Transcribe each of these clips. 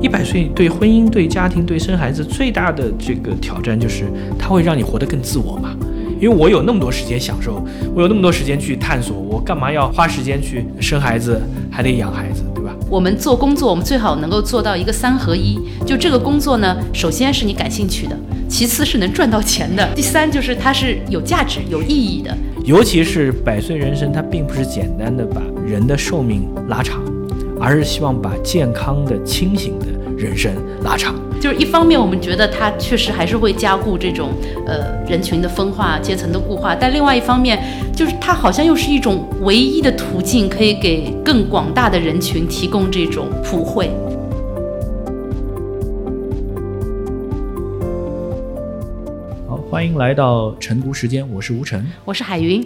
一百岁对婚姻、对家庭、对生孩子最大的这个挑战就是，它会让你活得更自我嘛。因为我有那么多时间享受，我有那么多时间去探索，我干嘛要花时间去生孩子，还得养孩子，对吧？我们做工作，我们最好能够做到一个三合一。就这个工作呢，首先是你感兴趣的，其次是能赚到钱的，第三就是它是有价值、有意义的。尤其是百岁人生，它并不是简单的把人的寿命拉长，而是希望把健康的、清醒的人生拉长。就是一方面，我们觉得它确实还是会加固这种呃人群的分化、阶层的固化，但另外一方面，就是它好像又是一种唯一的途径，可以给更广大的人群提供这种普惠。好，欢迎来到晨读时间，我是吴晨，我是海云。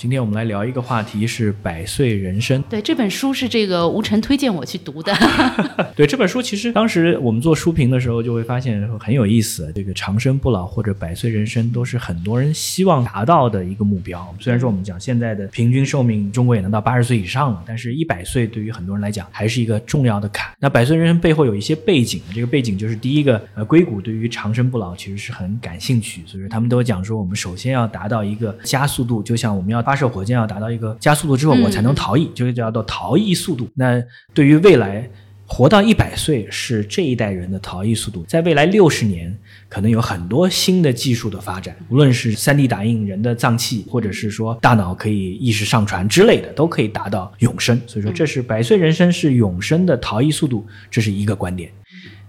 今天我们来聊一个话题，是百岁人生。对，这本书是这个吴晨推荐我去读的。对，这本书其实当时我们做书评的时候，就会发现很有意思。这个长生不老或者百岁人生，都是很多人希望达到的一个目标。虽然说我们讲现在的平均寿命，中国也能到八十岁以上了，但是一百岁对于很多人来讲还是一个重要的坎。那百岁人生背后有一些背景，这个背景就是第一个，呃，硅谷对于长生不老其实是很感兴趣，所以说他们都讲说，我们首先要达到一个加速度，就像我们要。发射火箭要达到一个加速度之后，我才能逃逸，就是叫做逃逸速度。那对于未来活到一百岁是这一代人的逃逸速度，在未来六十年可能有很多新的技术的发展，无论是三 D 打印人的脏器，或者是说大脑可以意识上传之类的，都可以达到永生。所以说，这是百岁人生是永生的逃逸速度，这是一个观点。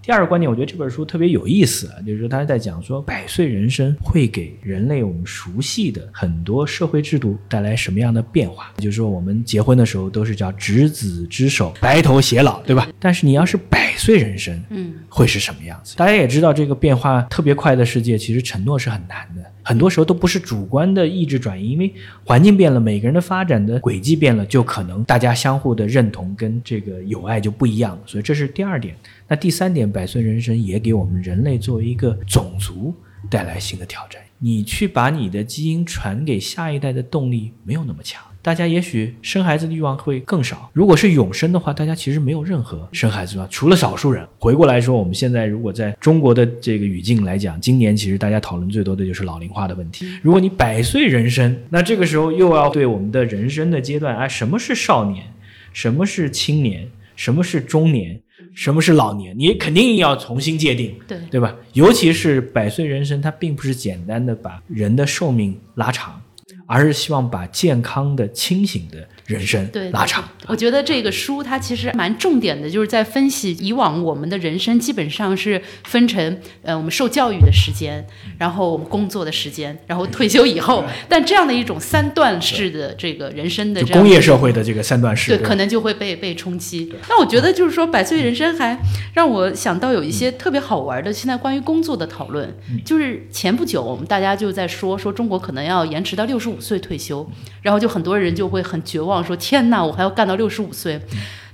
第二个观点，我觉得这本书特别有意思啊，就是说他在讲说百岁人生会给人类我们熟悉的很多社会制度带来什么样的变化。就是说我们结婚的时候都是叫执子之手，白头偕老，对吧？但是你要是百岁人生，嗯，会是什么样子？大家也知道，这个变化特别快的世界，其实承诺是很难的。很多时候都不是主观的意志转移，因为环境变了，每个人的发展的轨迹变了，就可能大家相互的认同跟这个友爱就不一样了。所以这是第二点。那第三点，百岁人生也给我们人类作为一个种族带来新的挑战。你去把你的基因传给下一代的动力没有那么强。大家也许生孩子的欲望会更少。如果是永生的话，大家其实没有任何生孩子的欲望，除了少数人。回过来说，我们现在如果在中国的这个语境来讲，今年其实大家讨论最多的就是老龄化的问题。如果你百岁人生，那这个时候又要对我们的人生的阶段啊，什么是少年，什么是青年，什么是中年，什么是老年，你肯定要重新界定，对对吧？尤其是百岁人生，它并不是简单的把人的寿命拉长。而是希望把健康的、清醒的人生拉长。我觉得这个书它其实蛮重点的，就是在分析以往我们的人生基本上是分成呃我们受教育的时间，然后我们工作的时间，然后退休以后。但这样的一种三段式的这个人生的工业社会的这个三段式，对，可能就会被被冲击。那我觉得就是说，百岁人生还让我想到有一些特别好玩的现在关于工作的讨论，就是前不久我们大家就在说说中国可能要延迟到六十五岁退休，然后就很多人就会很绝望，说天哪，我还要干到六十五岁。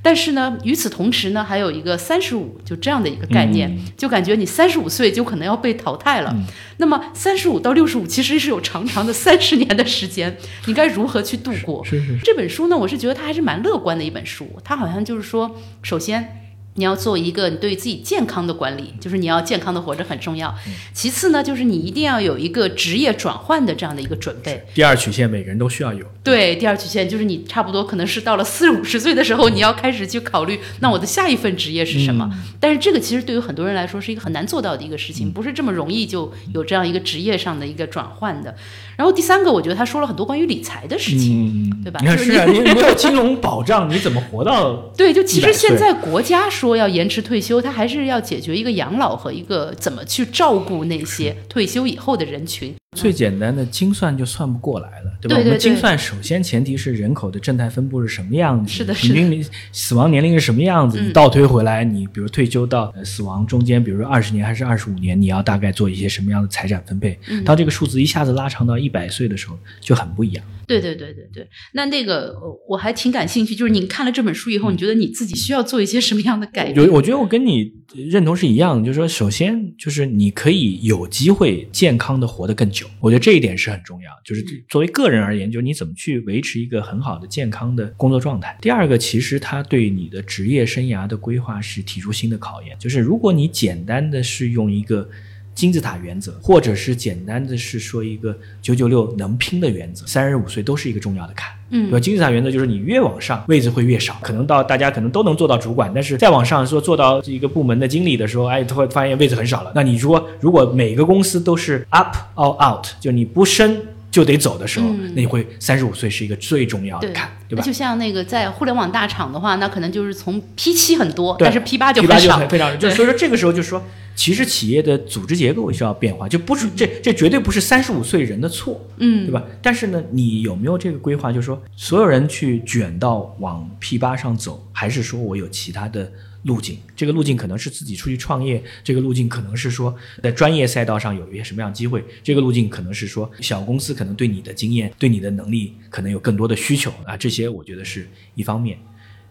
但是呢，与此同时呢，还有一个三十五，就这样的一个概念，就感觉你三十五岁就可能要被淘汰了。那么三十五到六十五其实是有长长的 三十年的时间，你该如何去度过？是是。这本书呢，我是觉得它还是蛮乐观的一本书，它好像就是说，首先。你要做一个你对自己健康的管理，就是你要健康的活着很重要。其次呢，就是你一定要有一个职业转换的这样的一个准备。第二曲线每个人都需要有。对，第二曲线就是你差不多可能是到了四五十岁的时候，你要开始去考虑，那我的下一份职业是什么？但是这个其实对于很多人来说是一个很难做到的一个事情，不是这么容易就有这样一个职业上的一个转换的。然后第三个，我觉得他说了很多关于理财的事情，对吧？你看是啊，你没有金融保障，你怎么活到？对，就其实现在国家说说要延迟退休，他还是要解决一个养老和一个怎么去照顾那些退休以后的人群。最简单的精算就算不过来了，对吧？我们精算首先前提是人口的正态分布是什么样子，是的，平均死亡年龄是什么样子，你倒推回来，你比如退休到死亡中间，比如说二十年还是二十五年，你要大概做一些什么样的财产分配？当这个数字一下子拉长到一百岁的时候，就很不一样。对对对对对，那那个我还挺感兴趣，就是你看了这本书以后，你觉得你自己需要做一些什么样的改变？我觉得我跟你认同是一样的，就是说，首先就是你可以有机会健康的活得更久。久。我觉得这一点是很重要，就是作为个人而言，就是你怎么去维持一个很好的健康的工作状态。第二个，其实它对你的职业生涯的规划是提出新的考验，就是如果你简单的是用一个。金字塔原则，或者是简单的是说一个九九六能拼的原则，三十五岁都是一个重要的坎，嗯，对吧？金字塔原则就是你越往上位置会越少，可能到大家可能都能做到主管，但是再往上说做到一个部门的经理的时候，哎，会发现位置很少了。那你说如果每个公司都是 up or out，就你不升。就得走的时候，那你会三十五岁是一个最重要的坎，对吧？就像那个在互联网大厂的话，那可能就是从 P 七很多，但是 P 八就很少，非常就所以说这个时候就是说，其实企业的组织结构需要变化，就不是这这绝对不是三十五岁人的错，嗯，对吧？但是呢，你有没有这个规划？就是说，所有人去卷到往 P 八上走，还是说我有其他的？路径，这个路径可能是自己出去创业，这个路径可能是说在专业赛道上有一些什么样的机会，这个路径可能是说小公司可能对你的经验、对你的能力可能有更多的需求啊，这些我觉得是一方面。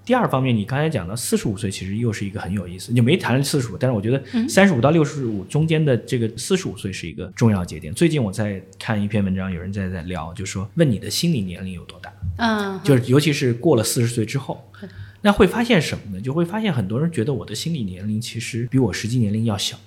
第二方面，你刚才讲到四十五岁，其实又是一个很有意思，你没谈四十五，但是我觉得三十五到六十五中间的这个四十五岁是一个重要节点。最近我在看一篇文章，有人在在聊，就说问你的心理年龄有多大？嗯，就是尤其是过了四十岁之后。那会发现什么呢？就会发现很多人觉得我的心理年龄其实比我实际年龄要小。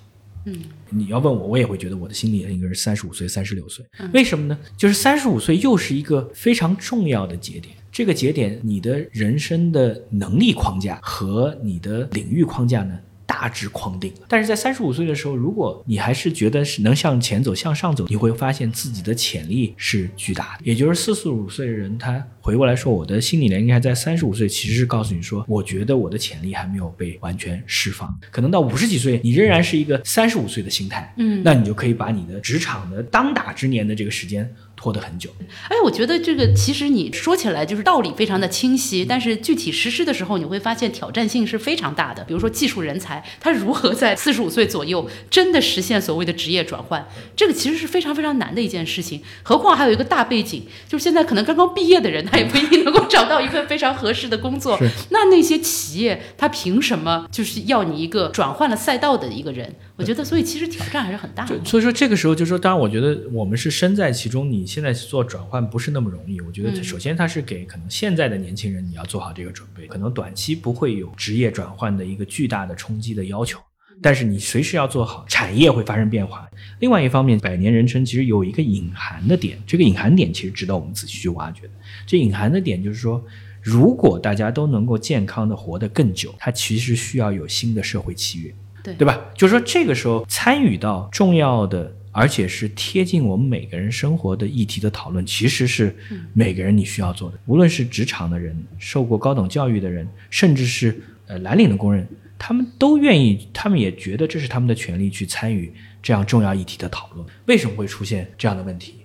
嗯，你要问我，我也会觉得我的心理年龄应该是三十五岁、三十六岁。为什么呢？就是三十五岁又是一个非常重要的节点。这个节点，你的人生的能力框架和你的领域框架呢？大致框定了，但是在三十五岁的时候，如果你还是觉得是能向前走、向上走，你会发现自己的潜力是巨大的。也就是四十五岁的人，他回过来说，我的心理年龄还在三十五岁，其实是告诉你说，我觉得我的潜力还没有被完全释放。可能到五十几岁，你仍然是一个三十五岁的心态，嗯，那你就可以把你的职场的当打之年的这个时间。拖得很久，哎，我觉得这个其实你说起来就是道理非常的清晰，但是具体实施的时候，你会发现挑战性是非常大的。比如说技术人才，他如何在四十五岁左右真的实现所谓的职业转换，这个其实是非常非常难的一件事情。何况还有一个大背景，就是现在可能刚刚毕业的人，他也不一定能够找到一份非常合适的工作。那那些企业，他凭什么就是要你一个转换了赛道的一个人？我觉得，所以其实挑战还是很大的。所以说这个时候就说，当然，我觉得我们是身在其中。你现在做转换不是那么容易。我觉得，首先它是给可能现在的年轻人，你要做好这个准备。可能短期不会有职业转换的一个巨大的冲击的要求，但是你随时要做好，产业会发生变化。另外一方面，百年人生其实有一个隐含的点，这个隐含点其实值得我们仔细去挖掘的。这隐含的点就是说，如果大家都能够健康的活得更久，它其实需要有新的社会契约。对对吧？就是说，这个时候参与到重要的，而且是贴近我们每个人生活的议题的讨论，其实是每个人你需要做的。无论是职场的人、受过高等教育的人，甚至是呃蓝领的工人，他们都愿意，他们也觉得这是他们的权利去参与这样重要议题的讨论。为什么会出现这样的问题？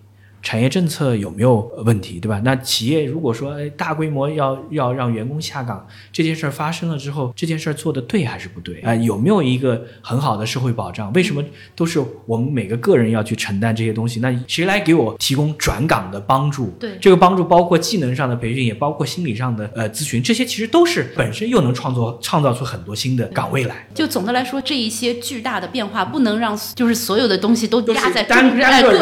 产业政策有没有问题，对吧？那企业如果说哎大规模要要让员工下岗，这件事儿发生了之后，这件事儿做的对还是不对啊？有没有一个很好的社会保障？为什么都是我们每个个人要去承担这些东西？那谁来给我提供转岗的帮助？对，这个帮助包括技能上的培训，也包括心理上的呃咨询，这些其实都是本身又能创作创造出很多新的岗位来。就总的来说，这一些巨大的变化不能让就是所有的东西都压在单个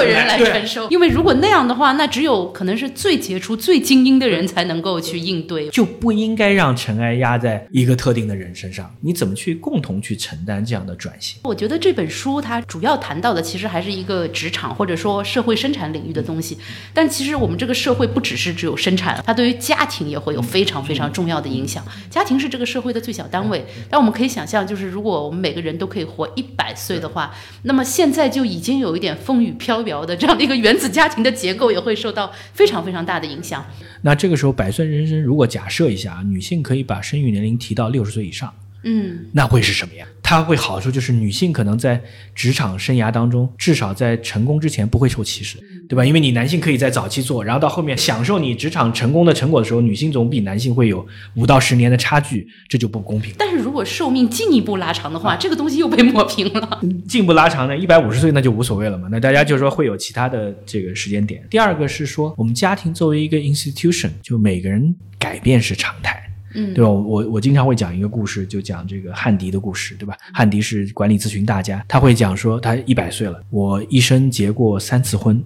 人来承受，因为如果那样的话，那只有可能是最杰出、最精英的人才能够去应对，就不应该让尘埃压在一个特定的人身上。你怎么去共同去承担这样的转型？我觉得这本书它主要谈到的其实还是一个职场或者说社会生产领域的东西。但其实我们这个社会不只是只有生产，它对于家庭也会有非常非常重要的影响。家庭是这个社会的最小单位。但我们可以想象，就是如果我们每个人都可以活一百岁的话，那么现在就已经有一点风雨飘摇的这样的一个原子家庭的结构。也会受到非常非常大的影响。那这个时候，百岁人生如果假设一下，女性可以把生育年龄提到六十岁以上，嗯，那会是什么呀？它会好处就是女性可能在职场生涯当中，至少在成功之前不会受歧视，对吧？因为你男性可以在早期做，然后到后面享受你职场成功的成果的时候，女性总比男性会有五到十年的差距，这就不公平。但是如果寿命进一步拉长的话，这个东西又被抹平了。进一步拉长呢，一百五十岁那就无所谓了嘛。那大家就说会有其他的这个时间点。第二个是说，我们家庭作为一个 institution，就每个人改变是常态。嗯，对吧？我我我经常会讲一个故事，就讲这个汉迪的故事，对吧？汉迪是管理咨询大家，他会讲说他一百岁了，我一生结过三次婚。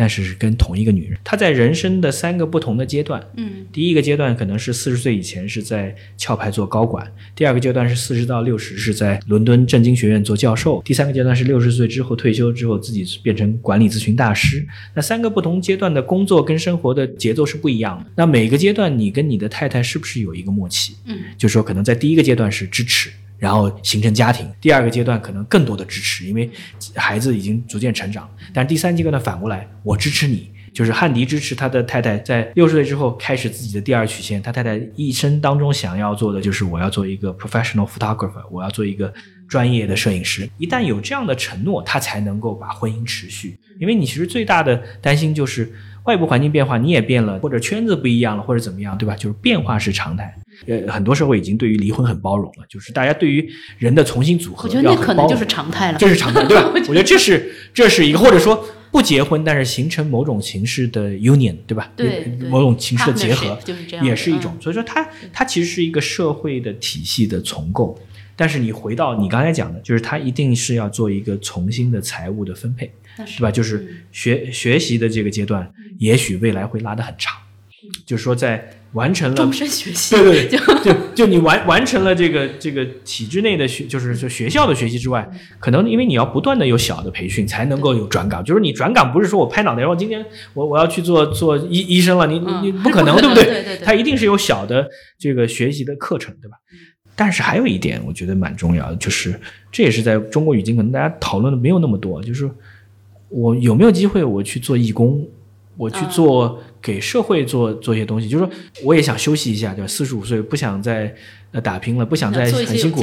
但是是跟同一个女人，她在人生的三个不同的阶段，嗯，第一个阶段可能是四十岁以前是在壳牌做高管，第二个阶段是四十到六十是在伦敦政经学院做教授，第三个阶段是六十岁之后退休之后自己变成管理咨询大师。那三个不同阶段的工作跟生活的节奏是不一样的。那每个阶段你跟你的太太是不是有一个默契？嗯，就是说可能在第一个阶段是支持。然后形成家庭，第二个阶段可能更多的支持，因为孩子已经逐渐成长。但第三阶段呢反过来，我支持你，就是汉迪支持他的太太在六十岁之后开始自己的第二曲线。他太太一生当中想要做的就是我要做一个 professional photographer，我要做一个专业的摄影师。一旦有这样的承诺，他才能够把婚姻持续。因为你其实最大的担心就是外部环境变化，你也变了，或者圈子不一样了，或者怎么样，对吧？就是变化是常态。呃，很多社会已经对于离婚很包容了，就是大家对于人的重新组合，我觉得那可能就是常态了，这是常态，对吧？我觉得这是这是一个，或者说不结婚，但是形成某种形式的 union，对吧？对，某种形式的结合，就是这样，也是一种。所以说，它它其实是一个社会的体系的重构。但是你回到你刚才讲的，就是它一定是要做一个重新的财务的分配，对吧？就是学学习的这个阶段，也许未来会拉得很长。就是说，在完成了终身学习，对对，就就就你完完成了这个这个体制内的学，就是就学校的学习之外，可能因为你要不断的有小的培训，才能够有转岗。就是你转岗不是说我拍脑袋，说今天我我要去做做医医生了，你你你不可能，对不对？对对，对，他一定是有小的这个学习的课程，对吧？但是还有一点，我觉得蛮重要的，就是这也是在中国语境可能大家讨论的没有那么多，就是我有没有机会我去做义工，我去做。给社会做做一些东西，就是说，我也想休息一下，对吧？四十五岁不想再呃打拼了，不想再很辛苦，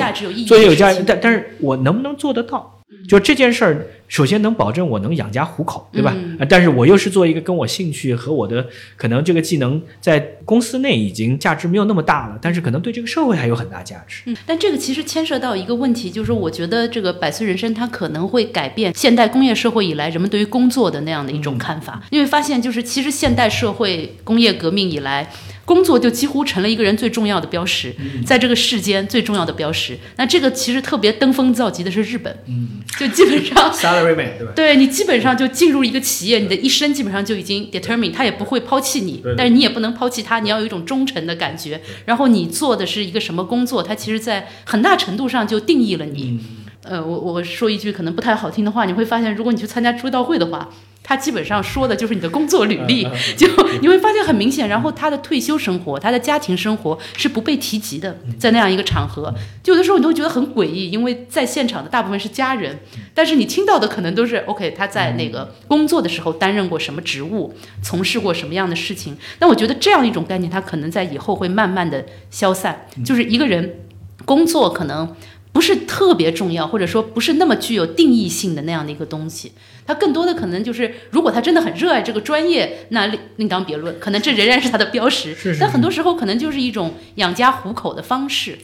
做一些有价值，但但是我能不能做得到？就这件事儿，首先能保证我能养家糊口，对吧？但是我又是做一个跟我兴趣和我的可能这个技能在公司内已经价值没有那么大了，但是可能对这个社会还有很大价值。嗯，但这个其实牵涉到一个问题，就是我觉得这个百岁人生它可能会改变现代工业社会以来人们对于工作的那样的一种看法，因为发现就是其实现代社会工业革命以来。工作就几乎成了一个人最重要的标识，在这个世间最重要的标识。那这个其实特别登峰造极的是日本，嗯就基本上 salaryman 对吧？对你基本上就进入一个企业，你的一生基本上就已经 determine，他也不会抛弃你，但是你也不能抛弃他，你要有一种忠诚的感觉。然后你做的是一个什么工作，它其实在很大程度上就定义了你。呃，我我说一句可能不太好听的话，你会发现，如果你去参加追悼会的话。他基本上说的就是你的工作履历，就你会发现很明显。然后他的退休生活、他的家庭生活是不被提及的，在那样一个场合，就有的时候你都觉得很诡异，因为在现场的大部分是家人，但是你听到的可能都是 OK，他在那个工作的时候担任过什么职务，从事过什么样的事情。那我觉得这样一种概念，他可能在以后会慢慢的消散，就是一个人工作可能。不是特别重要，或者说不是那么具有定义性的那样的一个东西，他更多的可能就是，如果他真的很热爱这个专业，那另另当别论，可能这仍然是他的标识。但很多时候可能就是一种养家糊口的方式。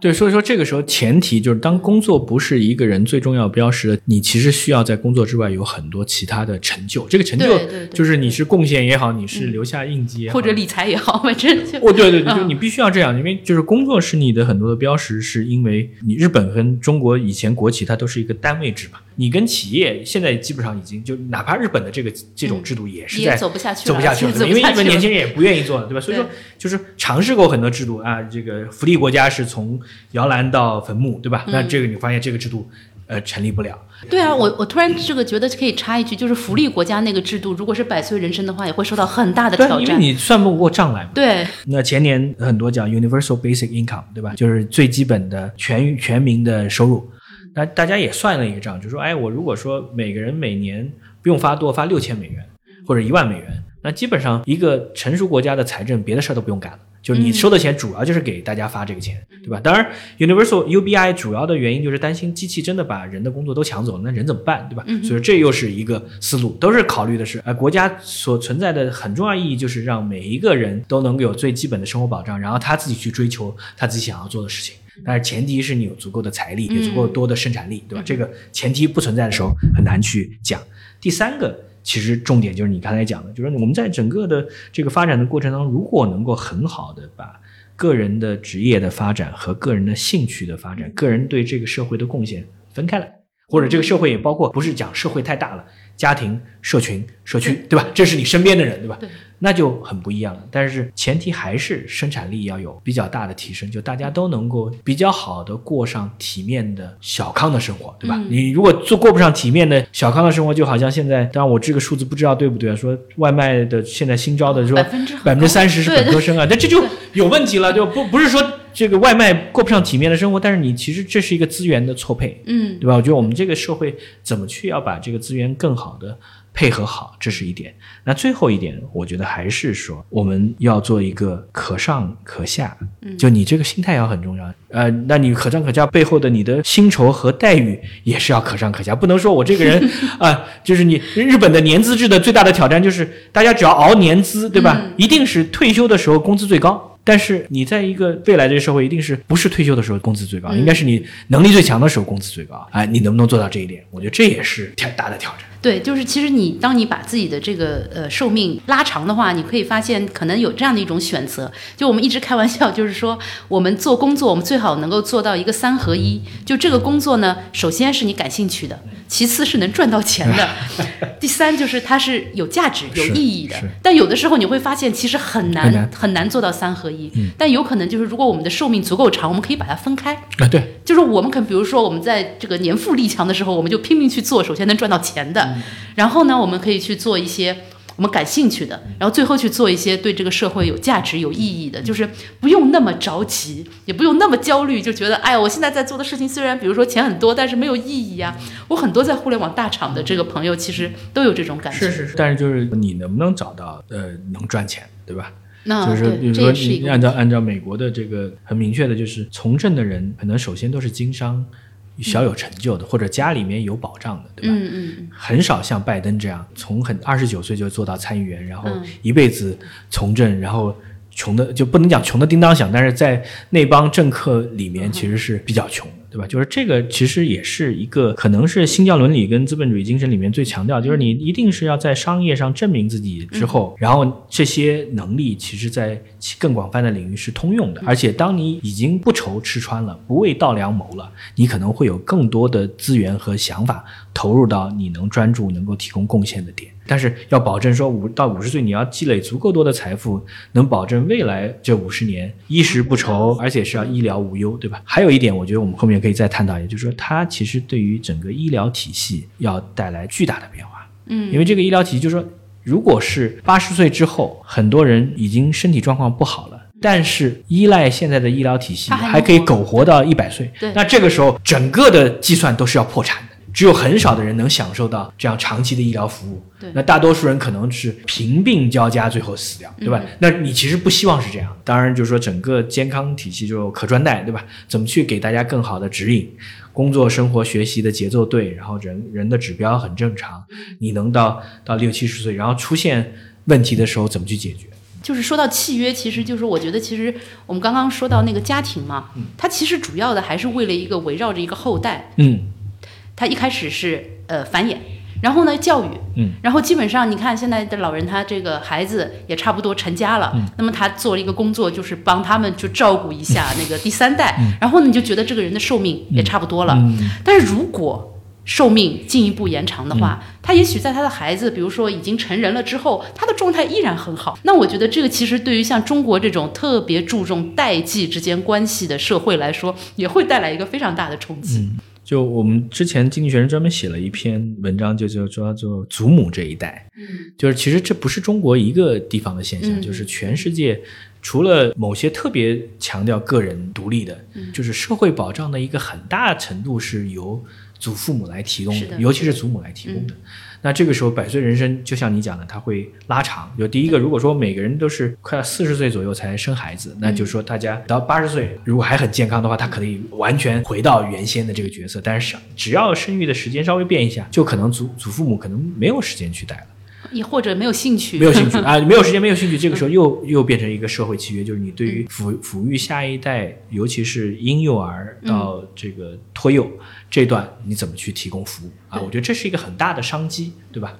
对，所以说这个时候前提就是，当工作不是一个人最重要标识，你其实需要在工作之外有很多其他的成就。这个成就就是你是贡献也好，你是留下印记也好，或者理财也好，反正就哦，对对对，就你必须要这样，因为就是工作是你的很多的标识，是因为你日本跟中国以前国企它都是一个单位制嘛。你跟企业现在基本上已经就哪怕日本的这个这种制度也是在走不下去，走不下 去了，因为日本年轻人也不愿意做，对吧？所以说就是尝试过很多制度啊，这个福利国家是从摇篮到坟墓，对吧？那这个你发现这个制度呃成立不了。对啊，我我突然这个觉得可以插一句，就是福利国家那个制度，如果是百岁人生的话，也会受到很大的挑战，因为你算不过账来嘛。对。那前年很多讲 universal basic income，对吧？就是最基本的全全民的收入。那大家也算了一个账，就说，哎，我如果说每个人每年不用发多，发六千美元或者一万美元，那基本上一个成熟国家的财政别的事儿都不用干了，就你收的钱主要就是给大家发这个钱，对吧？当然，Universal UBI 主要的原因就是担心机器真的把人的工作都抢走了，那人怎么办，对吧？所以这又是一个思路，都是考虑的是，呃，国家所存在的很重要意义就是让每一个人都能够有最基本的生活保障，然后他自己去追求他自己想要做的事情。但是前提是你有足够的财力，有足够多的生产力，对吧？这个前提不存在的时候，很难去讲。第三个，其实重点就是你刚才讲的，就是我们在整个的这个发展的过程当中，如果能够很好的把个人的职业的发展和个人的兴趣的发展，个人对这个社会的贡献分开来，或者这个社会也包括不是讲社会太大了，家庭、社群、社区，对吧？这是你身边的人，对吧？对那就很不一样了。但是前提还是生产力要有比较大的提升，就大家都能够比较好的过上体面的小康的生活，对吧？嗯你如果做过不上体面的小康的生活，就好像现在，当然我这个数字不知道对不对啊，说外卖的现在新招的说百分之百分之三十是本科生啊，那这就有问题了，就不不是说这个外卖过不上体面的生活，但是你其实这是一个资源的错配，嗯对吧？我觉得我们这个社会怎么去要把这个资源更好的配合好，这是一点。那最后一点，我觉得还是说我们要做一个可上可下，就你这个心态要很重要。呃，那你可上可下背后的你的薪酬和待遇也是要可上可下，不能说我这个人 啊、就是你日本的年资制的最大的挑战就是大家只要熬年资，对吧？一定是退休的时候工资最高。但是你在一个未来这个社会，一定是不是退休的时候工资最高，应该是你能力最强的时候工资最高。哎，你能不能做到这一点？我觉得这也是挺大的挑战。对，就是其实你当你把自己的这个呃寿命拉长的话，你可以发现可能有这样的一种选择。就我们一直开玩笑，就是说我们做工作，我们最好能够做到一个三合一。就这个工作呢，首先是你感兴趣的，其次是能赚到钱的，第三就是它是有价值、有意义的。但有的时候你会发现，其实很难很难做到三合一。但有可能就是如果我们的寿命足够长，我们可以把它分开。啊，对，就是我们可能比如说我们在这个年富力强的时候，我们就拼命去做，首先能赚到钱的，然后呢，我们可以去做一些我们感兴趣的，然后最后去做一些对这个社会有价值、有意义的，就是不用那么着急，也不用那么焦虑，就觉得哎呀，我现在在做的事情虽然比如说钱很多，但是没有意义呀、我很多在互联网大厂的这个朋友其实都有这种感觉，是是，但是就是你能不能找到呃能赚钱，对吧？那就是比如说你按照按照美国的这个很明确的，就是从政的人可能首先都是经商小有成就的，或者家里面有保障的，对吧？嗯嗯嗯，很少像拜登这样，从很二十九岁就做到参议员，然后嗯。一辈子从政，然后穷的就不能讲穷的叮当响，但是在那帮政客里面其实是比较穷的，对吧？就是这个其实也是一个可能是新教伦理跟资本主义精神里面最强调，就是你一定是要在商业上证明自己之后，然后这些能力其实在更广泛的领域是通用的，而且当你已经不愁吃穿了，不为稻粱谋了，你可能会有更多的资源和想法投入到你能专注、能够提供贡献的点。但是要保证说五到五十岁你要积累足够多的财富，能保证未来这五十年衣食不愁，而且是要医疗无忧，对吧？还有一点，我觉得我们后面可以再探讨，也就是说，它其实对于整个医疗体系要带来巨大的变化。嗯，因为这个医疗体系就是说，如果是八十岁之后，很多人已经身体状况不好了。但是依赖现在的医疗体系，还可以苟活到一百岁对。那这个时候，整个的计算都是要破产的。只有很少的人能享受到这样长期的医疗服务，那大多数人可能是贫病交加，最后死掉，对吧？那你其实不希望是这样。当然，就是说整个健康体系就可穿戴，对吧？怎么去给大家更好的指引？工作、生活、学习的节奏对，然后人人的指标很正常，你能到到六七十岁，然后出现问题的时候怎么去解决？就是说到契约，其实就是我觉得，其实我们刚刚说到那个家庭嘛，它其实主要的还是为了一个围绕着一个后代，嗯它一开始是呃繁衍，然后呢教育，嗯，然后基本上你看现在的老人，他这个孩子也差不多成家了，嗯。那么他做了一个工作，就是帮他们去照顾一下那个第三代，嗯。然后呢你就觉得这个人的寿命也差不多了，嗯。但是如果寿命进一步延长的话，他也许在他的孩子，比如说已经成人了之后，他的状态依然很好。那我觉得这个其实对于像中国这种特别注重代际之间关系的社会来说，也会带来一个非常大的冲击。就我们之前经济学人专门写了一篇文章，就叫叫做“祖母这一代”，嗯，就是其实这不是中国一个地方的现象，嗯。就是全世界除了某些特别强调个人独立的，嗯。就是社会保障的一个很大程度是由祖父母来提供的，的尤其是祖母来提供的。那这个时候，百岁人生就像你讲的，它会拉长。就第一个，如果说每个人都是快要四十岁左右才生孩子，那就是说大家到八十岁，如果还很健康的话，他可以完全回到原先的这个角色。但是只要生育的时间稍微变一下，就可能祖祖父母可能没有时间去带了。也或者没有兴趣，没有兴趣 啊，没有时间，没有兴趣，这个时候又又变成一个社会契约，就是你对于抚抚育下一代，尤其是婴幼儿到这个托幼这段，你怎么去提供服务啊？我觉得这是一个很大的商机，对吧？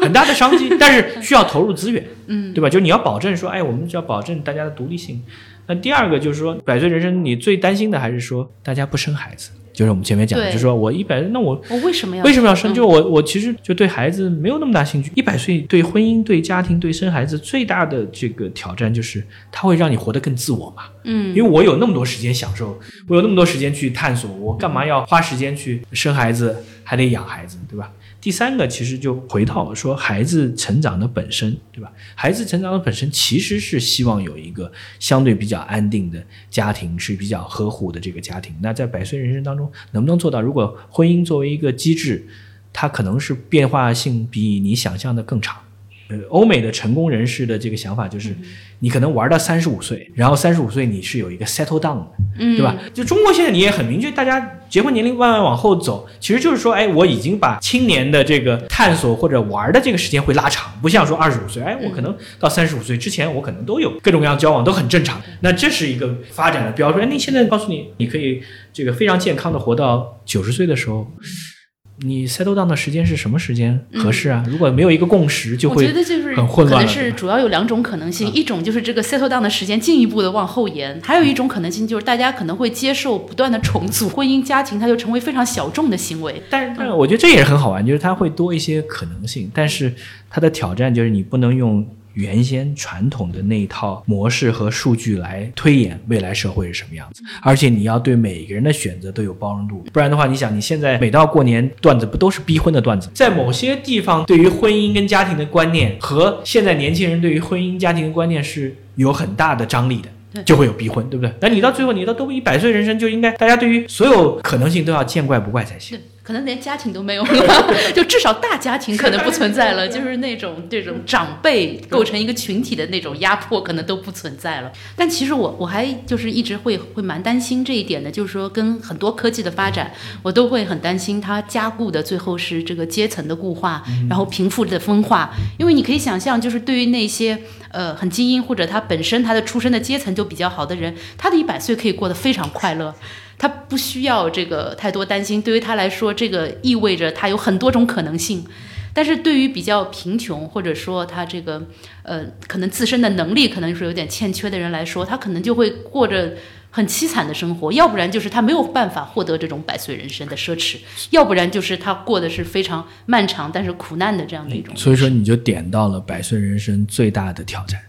很大的商机，但是需要投入资源，嗯，对吧？就是你要保证说，哎，我们只要保证大家的独立性，那第二个就是说，百岁人生你最担心的还是说大家不生孩子。就是我们前面讲的，就是说我一百，那我我为什么要为什么要生？嗯就我我其实就对孩子没有那么大兴趣。一百岁对婚姻、对家庭、对生孩子最大的这个挑战就是，它会让你活得更自我嘛。嗯因为我有那么多时间享受，我有那么多时间去探索，我干嘛要花时间去生孩子，还得养孩子，对吧？第三个其实就回到说孩子成长的本身，对吧？孩子成长的本身其实是希望有一个相对比较安定的家庭，是比较呵护的这个家庭。那在百岁人生当中，能不能做到？如果婚姻作为一个机制，它可能是变化性比你想象的更长。呃，欧美的成功人士的这个想法就是，你可能玩到三十五岁，然后三十五岁你是有一个 settle down 的，嗯，对吧？就中国现在你也很明确，大家结婚年龄慢慢往后走，其实就是说，哎，我已经把青年的这个探索或者玩的这个时间会拉长，不像说二十五岁，哎，我可能到三十五岁之前，我可能都有各种各样交往，都很正常。那这是一个发展的标准。哎，你现在告诉你，你可以这个非常健康的活到九十岁的时候。你 settle down 的时间是什么时间？合适啊？如果没有一个共识，就我会觉得就是很混乱可能是主要有两种可能性，一种就是这个 settle down 的时间进一步的往后延，还有一种可能性就是大家可能会接受不断的重组婚姻家庭，它就成为非常小众的行为。但是，但是我觉得这也是很好玩，就是它会多一些可能性，但是它的挑战就是你不能用原先传统的那一套模式和数据来推演未来社会是什么样子，而且你要对每一个人的选择都有包容度，不然的话，你想你现在每到过年段子不都是逼婚的段子？在某些地方，对于婚姻跟家庭的观念和现在年轻人对于婚姻家庭的观念是有很大的张力的。就会有逼婚，对不对？那你到最后，你到都一百岁人生，就应该大家对于所有可能性都要见怪不怪才行。对，可能连家庭都没有了，就至少大家庭可能不存在了，就是那种这种长辈构成一个群体的那种压迫可能都不存在了。但其实我我还就是一直会会蛮担心这一点的，就是说跟很多科技的发展，我都会很担心它加固的最后是这个阶层的固化，然后贫富的分化。因为你可以想象，就是对于那些呃很精英或者他本身他的出身的阶层就比较好的人，他的一百岁可以过得非常快乐。他不需要这个太多担心，对于他来说，这个意味着他有很多种可能性。但是对于比较贫穷或者说他这个呃可能自身的能力可能是有点欠缺的人来说，他可能就会过着很凄惨的生活，要不然就是他没有办法获得这种百岁人生的奢侈，要不然就是他过的是非常漫长但是苦难的这样的一种。所以说，你就点到了百岁人生最大的挑战，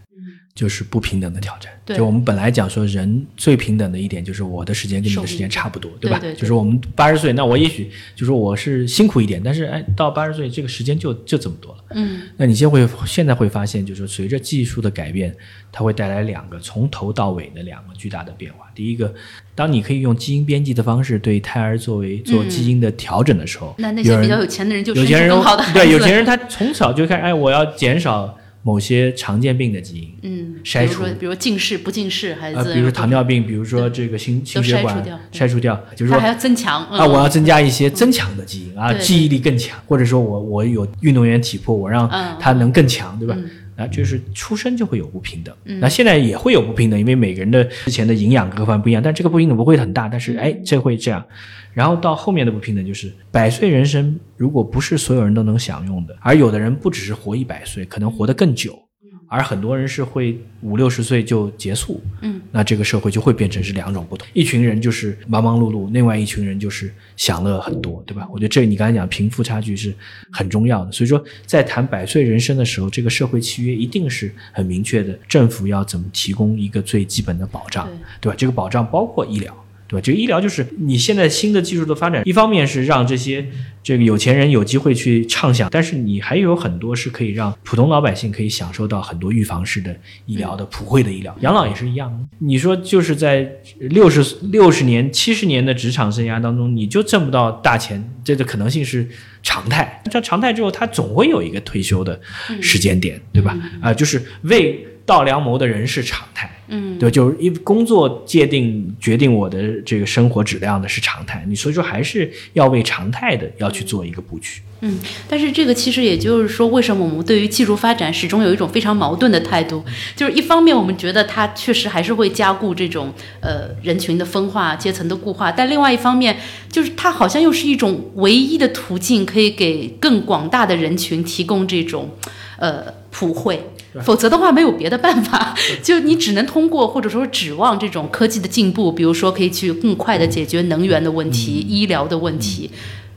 就是不平等的挑战。就我们本来讲说，人最平等的一点就是我的时间跟你的时间差不多，吧？对对对就是我们八十岁，那我也许就说我是辛苦一点，但是哎，到八十岁这个时间就就这么多了。嗯，那你现在会现在会发现，就是随着技术的改变，它会带来两个从头到尾的两个巨大的变化。第一个，当你可以用基因编辑的方式对胎儿作为做基因的调整的时候，那那些比较有钱的人就生有钱人。对有钱人他从小就开始，哎，我要减少某些常见病的基因。嗯，筛除。比如近视不近视孩子，啊，比如说糖尿病，比如说这个心心血管筛除掉筛除掉，就是说他还要增强啊，嗯。我要增加一些增强的基因啊，记忆力更强，或者说我我有运动员体魄，我让嗯。他能更强，对吧嗯？啊，就是出生就会有不平等，那现在也会有不平等，因为每个人的之前的营养各方面不一样，但这个不平等不会很大，但是哎，这会这样。然后到后面的不平等就是百岁人生，如果不是所有人都能享用的，而有的人不只是活一百岁，可能活得更久。而很多人是会五六十岁就结束，嗯，那这个社会就会变成是两种不同，一群人就是忙忙碌碌，另外一群人就是享乐很多，对吧？我觉得这你刚才讲贫富差距是很重要的，所以说在谈百岁人生的时候，这个社会契约一定是很明确的，政府要怎么提供一个最基本的保障，对吧？这个保障包括医疗。对吧？这个医疗就是你现在新的技术的发展，一方面是让这些这个有钱人有机会去畅想，但是你还有很多是可以让普通老百姓可以享受到很多预防式的医疗的普惠的医疗，养老也是一样。你说就是在六十六十年、七十年的职场生涯当中，你就挣不到大钱，这个可能性是常态。这常态之后，他总会有一个退休的时间点，对吧？啊、就是为稻粱谋的人是常态。嗯，对，就是因为工作界定决定我的这个生活质量的是常态，你所以说还是要为常态的要去做一个布局。嗯，但是这个其实也就是说，为什么我们对于技术发展始终有一种非常矛盾的态度？就是一方面我们觉得它确实还是会加固这种呃人群的分化、阶层的固化，但另外一方面就是它好像又是一种唯一的途径，可以给更广大的人群提供这种呃普惠。否则的话没有别的办法，就你只能通过或者说指望这种科技的进步，比如说可以去更快的解决能源的问题、医疗的问题。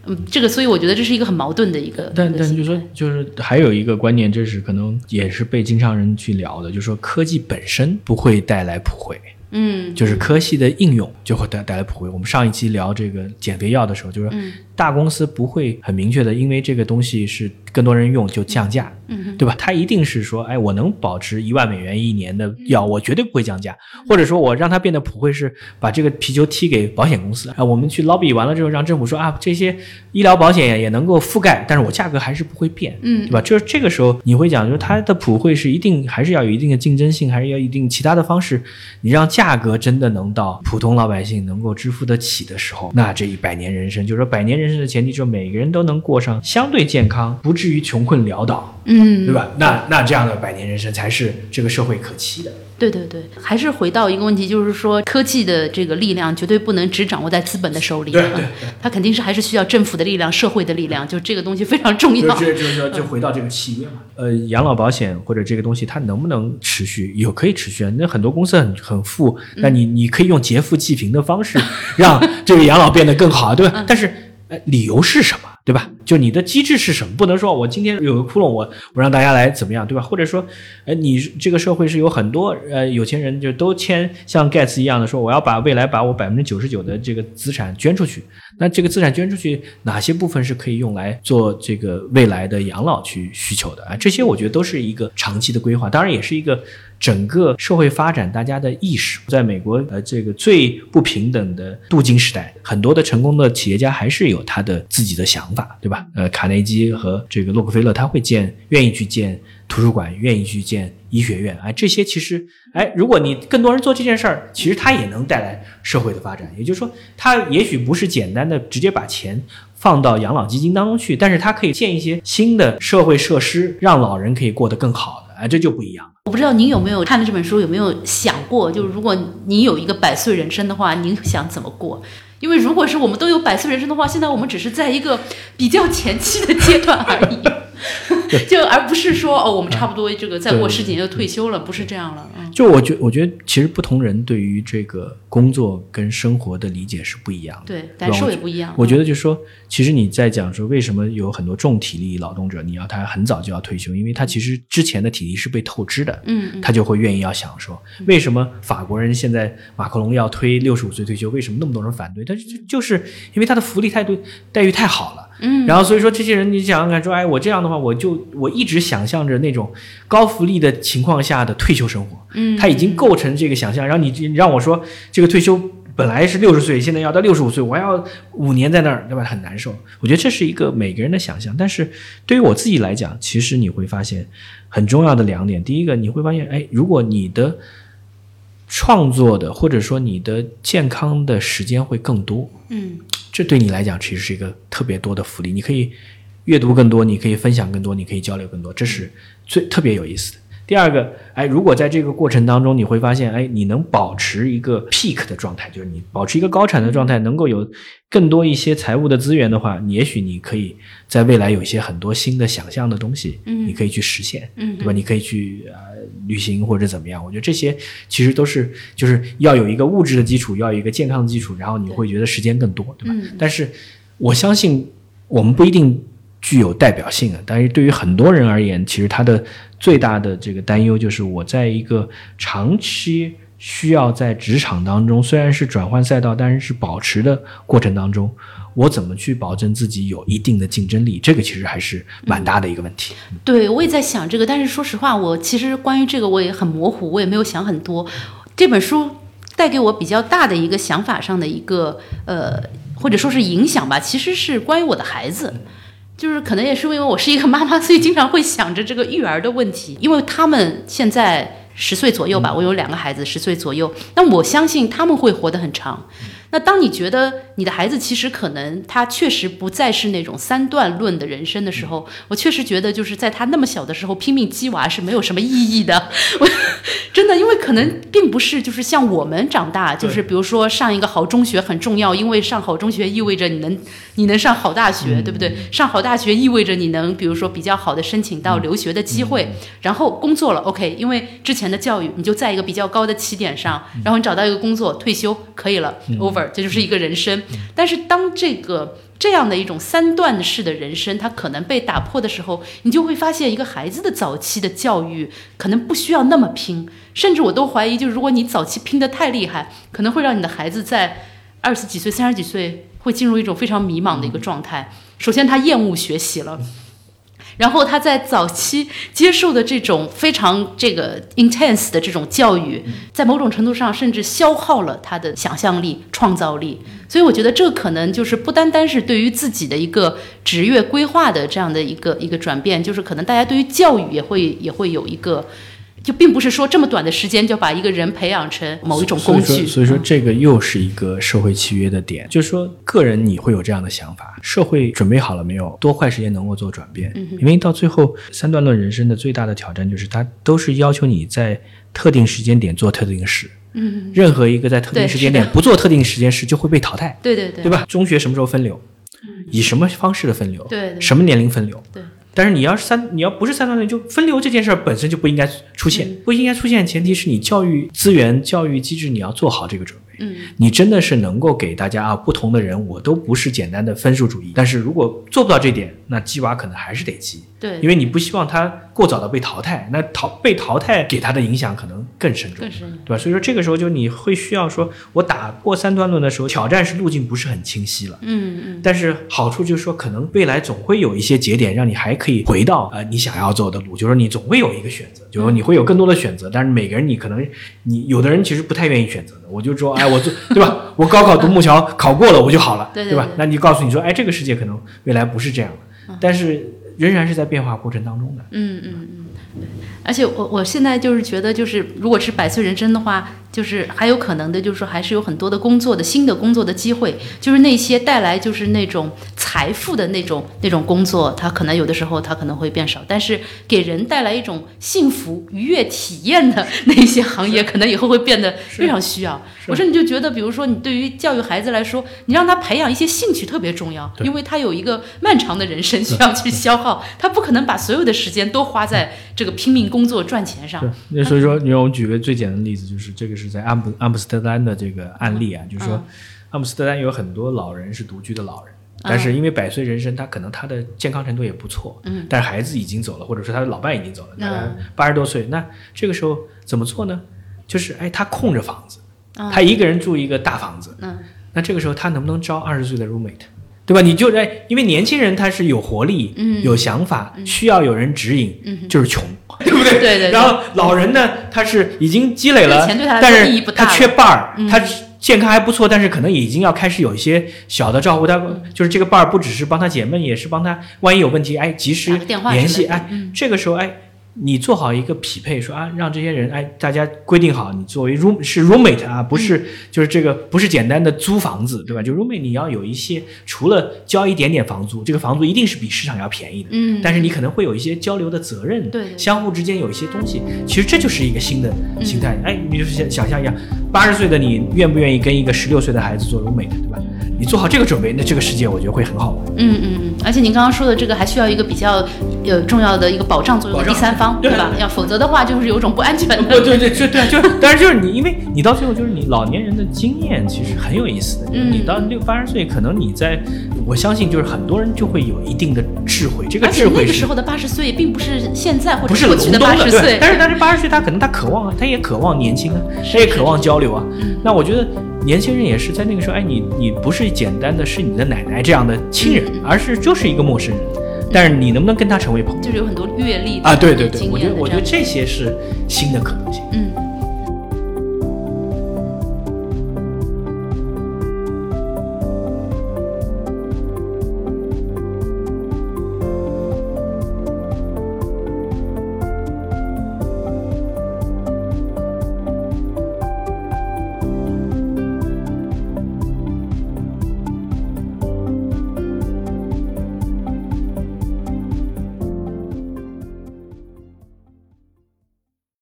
嗯，这个所以我觉得这是一个很矛盾的一个。但但就说就是还有一个观念，这是可能也是被经常人去聊的，就是说科技本身不会带来普惠。嗯，就是科技的应用就会带带来普惠。我们上一期聊这个减肥药的时候，就是大公司不会很明确的，因为这个东西是更多人用就降价，嗯，对吧？它一定是说，哎，我能保持一万美元一年的药，我绝对不会降价，或者说我让它变得普惠，是把这个皮球踢给保险公司啊。我们去 lobby 完了之后，让政府说啊，这些医疗保险也能够覆盖，但是我价格还是不会变，嗯，对吧？就是这个时候你会讲，就是它的普惠是一定还是要有一定的竞争性，还是要一定其他的方式，你让价格真的能到普通老百姓能够支付得起的时候，那这一百年人生，就是说百年人生的前提，就是每个人都能过上相对健康，不至于穷困潦倒，嗯，对吧？那那这样的百年人生才是这个社会可期的。对对对，还是回到一个问题，就是说科技的这个力量绝对不能只掌握在资本的手里，对对对，它肯定是还是需要政府的力量、社会的力量，就这个东西非常重要。就就就就回到这个契约嘛，呃，养老保险或者这个东西它能不能持续？有可以持续啊，那很多公司很很富，那你你可以用劫富济贫的方式让这个养老变得更好，对吧？但是呃，理由是什么？对吧？就你的机制是什么？不能说我今天有个窟窿，我我让大家来怎么样，对吧？或者说，哎，你这个社会是有很多呃有钱人就都签像盖茨一样的说，我要把未来把我百分之九十九的这个资产捐出去。那这个资产捐出去，哪些部分是可以用来做这个未来的养老去需求的啊？这些我觉得都是一个长期的规划，当然也是一个整个社会发展大家的意识。在美国，呃，这个最不平等的镀金时代，很多的成功的企业家还是有他的自己的想法，对吧？呃，卡内基和这个洛克菲勒，他会建，愿意去建图书馆，愿意去建医学院，哎，这些其实，哎，如果你更多人做这件事儿，其实它也能带来社会的发展。也就是说，它也许不是简单的直接把钱放到养老基金当中去，但是它可以建一些新的社会设施，让老人可以过得更好的，哎，这就不一样。我不知道您有没有看了这本书，有没有想过，就是如果您有一个百岁人生的话，您想怎么过？因为如果是我们都有百岁人生的话，现在我们只是在一个比较前期的阶段而已，就而不是说哦，我们差不多这个再过十几年就退休了，不是这样了。嗯，就我觉，我觉得其实不同人对于这个工作跟生活的理解是不一样的，对，感受也不一样。我觉得就是说，其实你在讲说为什么有很多重体力劳动者，你要他很早就要退休，因为他其实之前的体力是被透支的，嗯，他就会愿意要享受。为什么法国人现在马克龙要推六十五岁退休？为什么那么多人反对？他就就是因为他的福利态度待遇太好了。嗯，然后所以说这些人，你想想看，说哎，我这样的话，我就我一直想象着那种高福利的情况下的退休生活，嗯，他已经构成这个想象。然后你你让我说这个退休本来是六十岁，现在要到六十五岁，我还要五年在那儿，对吧？很难受。我觉得这是一个每个人的想象。但是对于我自己来讲，其实你会发现很重要的两点。第一个，你会发现，哎，如果你的创作的或者说你的健康的时间会更多，嗯。这对你来讲其实是一个特别多的福利，你可以阅读更多，你可以分享更多，你可以交流更多，这是最特别有意思的。第二个，哎，如果在这个过程当中你会发现，哎，你能保持一个 peak 的状态，就是你保持一个高产的状态，能够有更多一些财务的资源的话，也许你可以在未来有一些很多新的想象的东西，嗯，你可以去实现，嗯，对吧？你可以去呃旅行或者怎么样，我觉得这些其实都是就是要有一个物质的基础，要有一个健康的基础，然后你会觉得时间更多，对吧？嗯。但是我相信我们不一定具有代表性啊，但是对于很多人而言，其实他的最大的这个担忧就是我在一个长期需要在职场当中，虽然是转换赛道，但是是保持的过程当中，我怎么去保证自己有一定的竞争力？这个其实还是蛮大的一个问题。对，我也在想这个，但是说实话，我其实关于这个我也很模糊，我也没有想很多。这本书带给我比较大的一个想法上的一个呃，或者说是影响吧，其实是关于我的孩子。就是可能也是因为我是一个妈妈，所以经常会想着这个育儿的问题，因为他们现在十岁左右吧，我有两个孩子，十岁左右，那我相信他们会活得很长。那当你觉得你的孩子其实可能他确实不再是那种三段论的人生的时候，我确实觉得就是在他那么小的时候拼命鸡娃是没有什么意义的。我 真的，因为可能并不是就是像我们长大，就是比如说上一个好中学很重要，因为上好中学意味着你能你能上好大学，对不对？上好大学意味着你能比如说比较好的申请到留学的机会，然后工作了，OK，因为之前的教育你就在一个比较高的起点上，然后你找到一个工作，退休可以了，over，这就是一个人生。但是当这个这样的一种三段式的人生，它可能被打破的时候，你就会发现，一个孩子的早期的教育可能不需要那么拼，甚至我都怀疑，就是如果你早期拼得太厉害，可能会让你的孩子在二十几岁、三十几岁会进入一种非常迷茫的一个状态。首先，他厌恶学习了。然后他在早期接受的这种非常这个 intense 的这种教育，在某种程度上甚至消耗了他的想象力、创造力。所以我觉得这可能就是不单单是对于自己的一个职业规划的这样的一个一个转变，就是可能大家对于教育也会也会有一个。就并不是说这么短的时间就把一个人培养成某一种工具，所以说这个又是一个社会契约的点，就是说个人你会有这样的想法，社会准备好了没有？多快时间能够做转变？因为到最后三段论人生的最大的挑战就是它都是要求你在特定时间点做特定的事，嗯，任何一个在特定时间点不做特定时间事就会被淘汰，对对对，对吧？中学什么时候分流？以什么方式的分流？对，什么年龄分流？对。但是你要是三，你要不是三段论，就分流这件事儿本身就不应该出现，不应该出现。前提是你教育资源、教育机制你要做好这个准备。嗯，你真的是能够给大家啊，不同的人，我都不是简单的分数主义。但是如果做不到这点，那鸡娃可能还是得鸡。对，因为你不希望他过早的被淘汰，那淘被淘汰给他的影响可能更深重，更深，对吧？所以说这个时候就你会需要说，我打过三段论的时候，挑战是路径不是很清晰了。嗯嗯。但是好处就是说，可能未来总会有一些节点，让你还可以回到呃你想要走的路，就是说你总会有一个选择，就是说你会有更多的选择。但是每个人你可能你有的人其实不太愿意选择的，我就说哎我做对吧？我高考独木桥考过了我就好了，对吧？那你告诉你说，哎，这个世界可能未来不是这样的，但是仍然是在变化过程当中的。嗯嗯嗯，而且我我现在就是觉得，就是如果是百岁人生的话。就是还有可能的，就是说还是有很多的工作的新的工作的机会，就是那些带来就是那种财富的那种那种工作，它可能有的时候它可能会变少，但是给人带来一种幸福愉悦体验的那些行业，可能以后会变得非常需要。我说你就觉得，比如说你对于教育孩子来说，你让他培养一些兴趣特别重要，因为他有一个漫长的人生需要去消耗，他不可能把所有的时间都花在这个拼命工作赚钱上。那所以说，你让我举个最简单的例子，就是这个是。在阿姆阿姆斯特丹的这个案例啊，就是说，阿姆斯特丹有很多老人是独居的老人，但是因为百岁人生，他可能他的健康程度也不错，嗯，但是孩子已经走了，或者说他的老伴已经走了，那八十多岁，那这个时候怎么做呢？就是哎，他空着房子，他一个人住一个大房子，嗯，那这个时候他能不能招二十岁的 roommate？对吧？你就哎，因为年轻人他是有活力，嗯，有想法，需要有人指引，嗯，就是穷，对不对？对对。然后老人呢，他是已经积累了，但是他缺伴儿，他健康还不错，但是可能已经要开始有一些小的照顾。他就是这个伴儿，不只是帮他解闷，也是帮他万一有问题，哎，及时联系。哎，这个时候，哎。你做好一个匹配，说啊，让这些人哎，大家规定好，你作为 room 是 roommate 啊，不是就是这个不是简单的租房子，对吧？就 roommate 你要有一些除了交一点点房租，这个房租一定是比市场要便宜的，嗯，但是你可能会有一些交流的责任，对，相互之间有一些东西，其实这就是一个新的形态。哎，你就是想想象一下，八十岁的你愿不愿意跟一个十六岁的孩子做 roommate，对吧？你做好这个准备，那这个世界我觉得会很好玩。嗯嗯嗯，而且您刚刚说的这个还需要一个比较呃重要的一个保障作用的第三方，对吧？要否则的话就是有种不安全的。对对对，就对，就是但是就是你，因为你到最后就是你老年人的经验其实很有意思的。嗯。你到六八十岁，可能你在，我相信就是很多人就会有一定的智慧。这个智慧。那个时候的八十岁并不是现在或者是过去的八十岁。但是但是八十岁他可能他渴望啊，他也渴望年轻啊，他也渴望交流啊。嗯。那我觉得。年轻人也是在那个时候，哎，你你不是简单的是你的奶奶这样的亲人，而是就是一个陌生人，但是你能不能跟他成为朋友？就是有很多阅历啊，对对对，我觉得我觉得这些是新的可能性。嗯。